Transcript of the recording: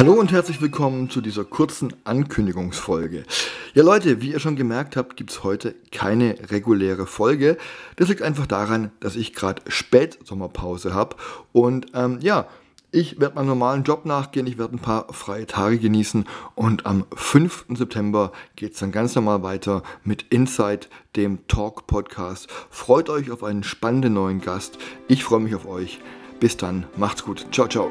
Hallo und herzlich willkommen zu dieser kurzen Ankündigungsfolge. Ja Leute, wie ihr schon gemerkt habt, gibt es heute keine reguläre Folge. Das liegt einfach daran, dass ich gerade Spätsommerpause habe und ähm, ja, ich werde meinem normalen Job nachgehen, ich werde ein paar freie Tage genießen und am 5. September geht es dann ganz normal weiter mit Inside, dem Talk-Podcast. Freut euch auf einen spannenden neuen Gast. Ich freue mich auf euch. Bis dann, macht's gut. Ciao, ciao.